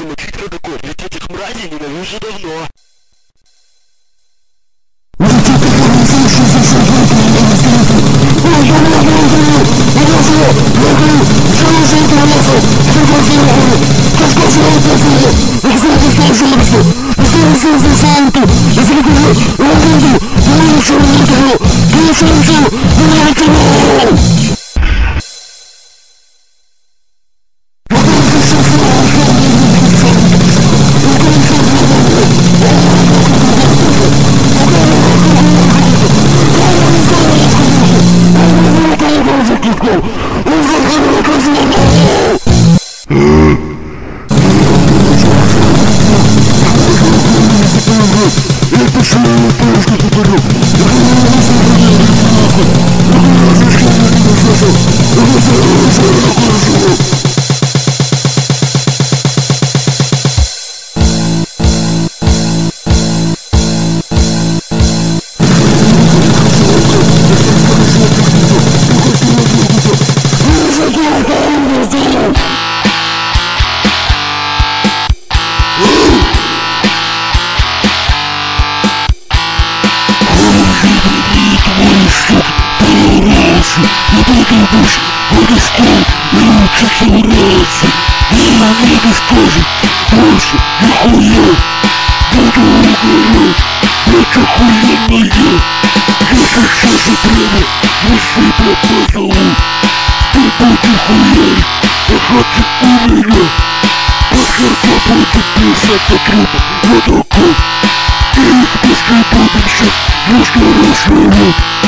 Замочить рукой, ведь этих мразей ненавижу давно. больше, не бегай больше, буду стоит, лучше собирается, не надо скажет, больше нихуя, буду угорать, это хуйня моя, если все же прямо, мы себя позову, ты будешь хуярить, а хватит у меня, пошел попробуй писать по трубам, водокол, ты их пускай будешь, ну что раз,